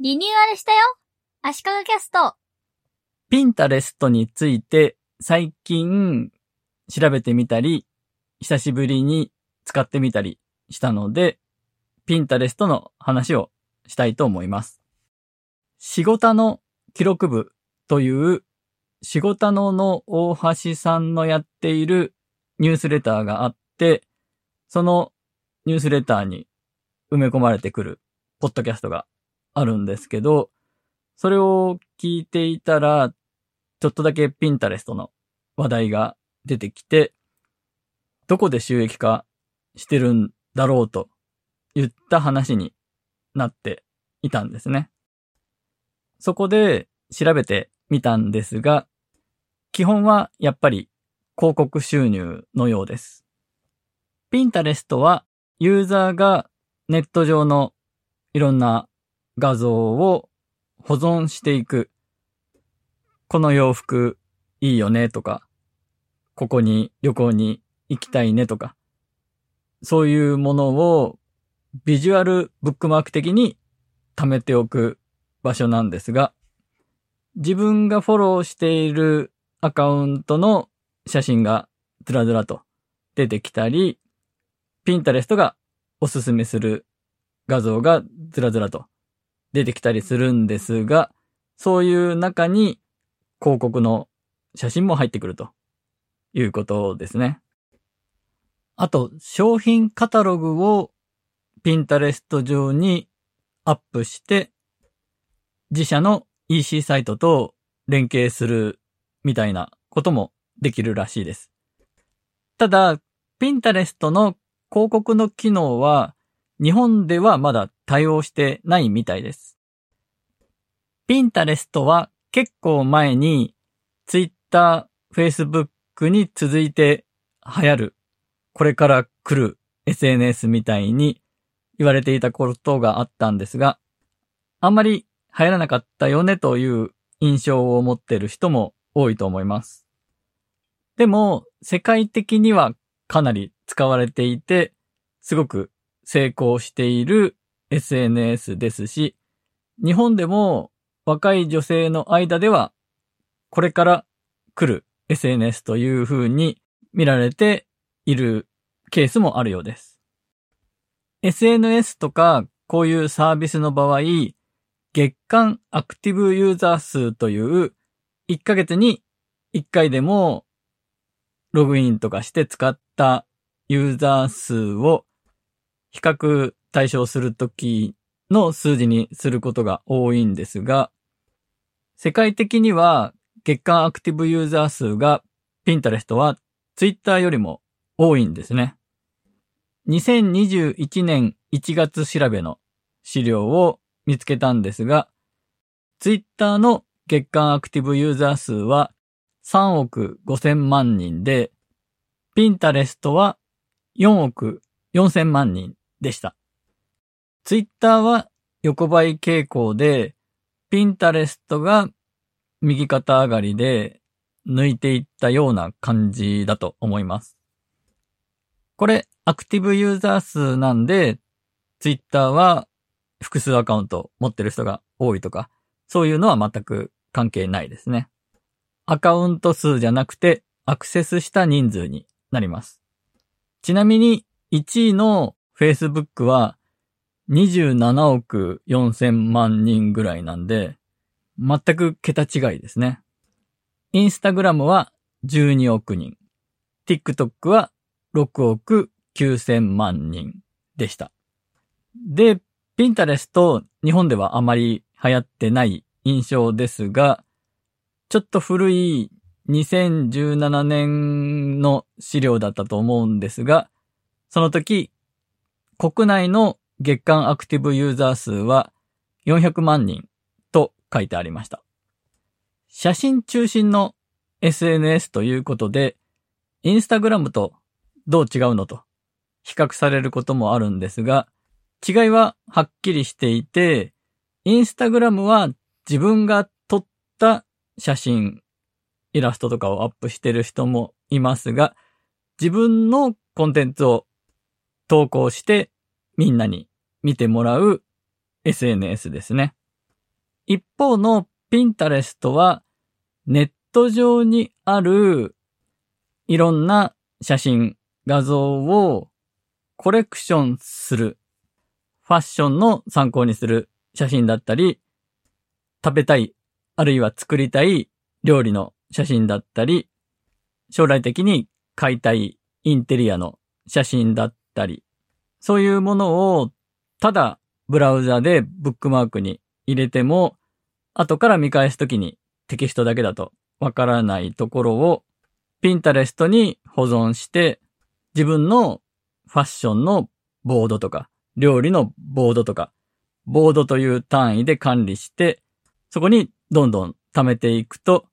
リニューアルしたよ足利キャストピンタレストについて最近調べてみたり、久しぶりに使ってみたりしたので、ピンタレストの話をしたいと思います。仕事の記録部という仕事のの大橋さんのやっているニュースレターがあって、そのニュースレターに埋め込まれてくるポッドキャストがあるんですけど、それを聞いていたら、ちょっとだけピンタレストの話題が出てきて、どこで収益化してるんだろうと言った話になっていたんですね。そこで調べてみたんですが、基本はやっぱり広告収入のようです。ピンタレストはユーザーがネット上のいろんな画像を保存していく。この洋服いいよねとか、ここに旅行に行きたいねとか、そういうものをビジュアルブックマーク的に貯めておく場所なんですが、自分がフォローしているアカウントの写真がずらずらと出てきたり、ピンタレストがおすすめする画像がずらずらと出てきたりするんですが、そういう中に広告の写真も入ってくるということですね。あと、商品カタログをピンタレスト上にアップして、自社の EC サイトと連携するみたいなこともできるらしいです。ただ、ピンタレストの広告の機能は日本ではまだ対応してないみたいです。ピンタレストは結構前に Twitter、Facebook に続いて流行る、これから来る SNS みたいに言われていたことがあったんですが、あんまり流行らなかったよねという印象を持っている人も多いと思います。でも、世界的にはかなり使われていて、すごく成功している SNS ですし、日本でも若い女性の間では、これから来る SNS という風に見られているケースもあるようです。SNS とかこういうサービスの場合、月間アクティブユーザー数という1ヶ月に1回でもログインとかして使ったユーザー数を比較対象するときの数字にすることが多いんですが、世界的には月間アクティブユーザー数がピンタレストはツイッターよりも多いんですね。2021年1月調べの資料を見つけたんですが、ツイッターの月間アクティブユーザー数は3億5000万人で、ピンタレストは4億4000万人でした。ツイッターは横ばい傾向で、ピンタレストが右肩上がりで抜いていったような感じだと思います。これ、アクティブユーザー数なんで、ツイッターは複数アカウント持ってる人が多いとか、そういうのは全く関係ないですね。アカウント数じゃなくて、アクセスした人数になります。ちなみに、1位の Facebook は27億4000万人ぐらいなんで、全く桁違いですね。インスタグラムは12億人。TikTok は6億9000万人でした。で、ピンタレスト日本ではあまり流行ってない印象ですが、ちょっと古い2017年の資料だったと思うんですが、その時、国内の月間アクティブユーザー数は400万人と書いてありました。写真中心の SNS ということで、インスタグラムとどう違うのと比較されることもあるんですが、違いははっきりしていて、インスタグラムは自分が撮った写真、イラストとかをアップしてる人もいますが、自分のコンテンツを投稿してみんなに見てもらう SNS ですね。一方の Pinterest はネット上にあるいろんな写真、画像をコレクションする、ファッションの参考にする写真だったり、食べたい、あるいは作りたい料理の写真だったり、将来的に買いたいインテリアの写真だったたり、そういうものをただブラウザでブックマークに入れても、後から見返すときにテキストだけだとわからないところを、ピンタレストに保存して、自分のファッションのボードとか、料理のボードとか、ボードという単位で管理して、そこにどんどん貯めていくと、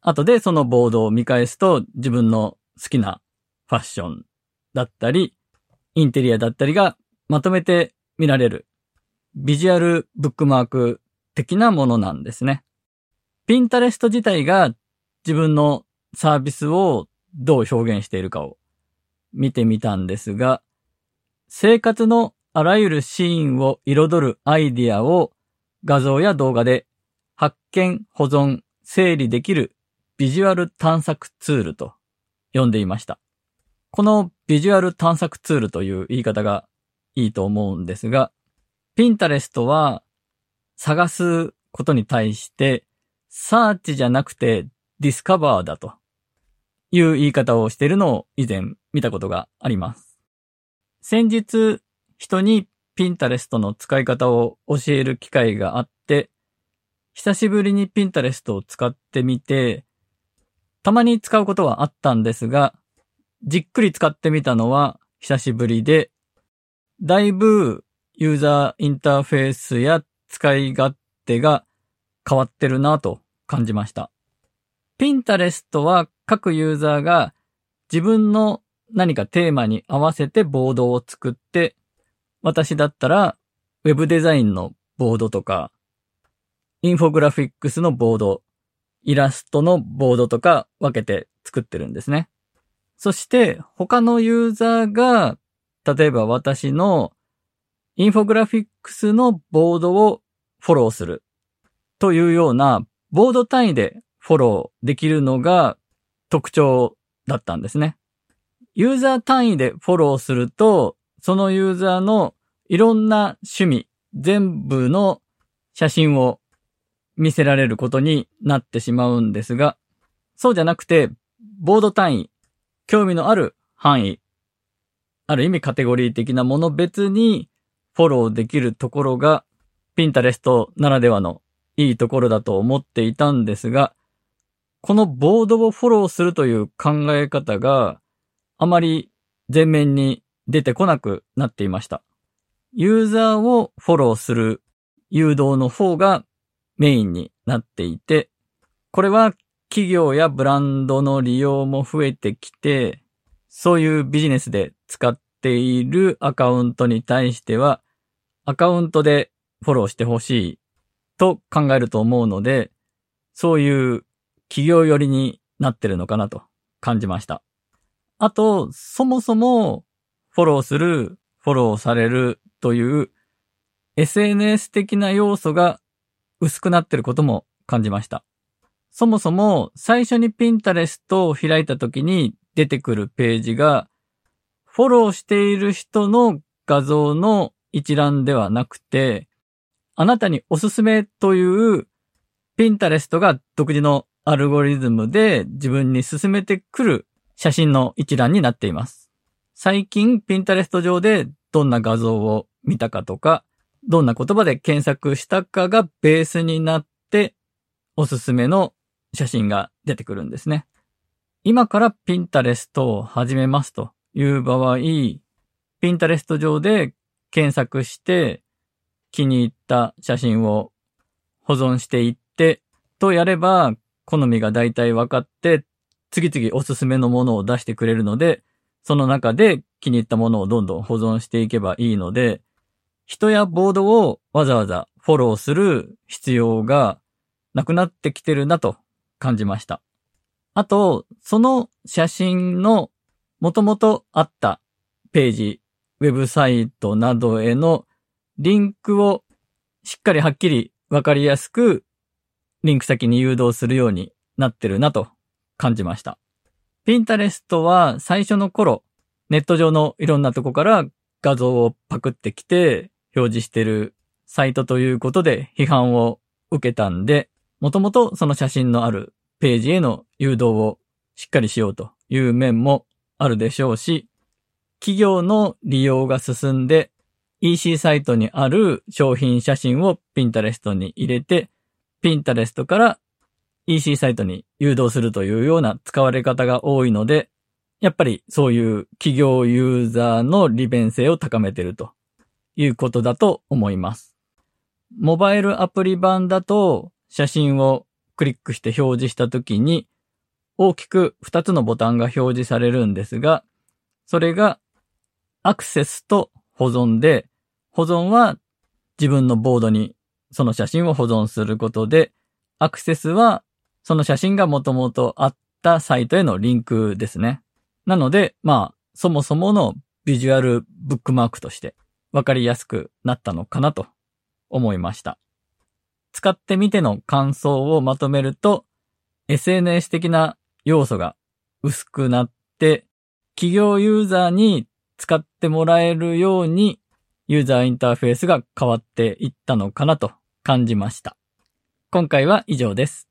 後でそのボードを見返すと自分の好きなファッションだったり、インテリアだったりがまとめて見られるビジュアルブックマーク的なものなんですね。ピンタレスト自体が自分のサービスをどう表現しているかを見てみたんですが、生活のあらゆるシーンを彩るアイディアを画像や動画で発見、保存、整理できるビジュアル探索ツールと呼んでいました。このビジュアル探索ツールという言い方がいいと思うんですが、ピンタレストは探すことに対してサーチじゃなくてディスカバーだという言い方をしているのを以前見たことがあります。先日人にピンタレストの使い方を教える機会があって、久しぶりにピンタレストを使ってみて、たまに使うことはあったんですが、じっくり使ってみたのは久しぶりで、だいぶユーザーインターフェースや使い勝手が変わってるなと感じました。ピンタレストは各ユーザーが自分の何かテーマに合わせてボードを作って、私だったらウェブデザインのボードとか、インフォグラフィックスのボード、イラストのボードとか分けて作ってるんですね。そして他のユーザーが、例えば私のインフォグラフィックスのボードをフォローするというようなボード単位でフォローできるのが特徴だったんですね。ユーザー単位でフォローすると、そのユーザーのいろんな趣味、全部の写真を見せられることになってしまうんですが、そうじゃなくて、ボード単位、興味のある範囲、ある意味カテゴリー的なもの別にフォローできるところが、ピンタレストならではのいいところだと思っていたんですが、このボードをフォローするという考え方があまり前面に出てこなくなっていました。ユーザーをフォローする誘導の方がメインになっていて、これは企業やブランドの利用も増えてきて、そういうビジネスで使っているアカウントに対しては、アカウントでフォローしてほしいと考えると思うので、そういう企業寄りになってるのかなと感じました。あと、そもそもフォローする、フォローされるという SNS 的な要素が薄くなってることも感じました。そもそも最初にピンタレストを開いた時に出てくるページが、フォローしている人の画像の一覧ではなくて、あなたにおすすめというピンタレストが独自のアルゴリズムで自分に進めてくる写真の一覧になっています。最近ピンタレスト上でどんな画像を見たかとか、どんな言葉で検索したかがベースになって、おすすめの写真が出てくるんですね。今からピンタレストを始めますという場合、ピンタレスト上で検索して気に入った写真を保存していってとやれば好みが大体分かって次々おすすめのものを出してくれるのでその中で気に入ったものをどんどん保存していけばいいので人やボードをわざわざフォローする必要がなくなってきてるなと感じました。あと、その写真の元々あったページ、ウェブサイトなどへのリンクをしっかりはっきりわかりやすくリンク先に誘導するようになってるなと感じました。ピンタレストは最初の頃、ネット上のいろんなとこから画像をパクってきて表示してるサイトということで批判を受けたんで、もともとその写真のあるページへの誘導をしっかりしようという面もあるでしょうし、企業の利用が進んで EC サイトにある商品写真をピンタレストに入れて、ピンタレストから EC サイトに誘導するというような使われ方が多いので、やっぱりそういう企業ユーザーの利便性を高めているということだと思います。モバイルアプリ版だと写真をクリックして表示したときに大きく2つのボタンが表示されるんですが、それがアクセスと保存で、保存は自分のボードにその写真を保存することで、アクセスはその写真がもともとあったサイトへのリンクですね。なので、まあ、そもそものビジュアルブックマークとしてわかりやすくなったのかなと思いました。使ってみての感想をまとめると、SNS 的な要素が薄くなって、企業ユーザーに使ってもらえるようにユーザーインターフェースが変わっていったのかなと感じました。今回は以上です。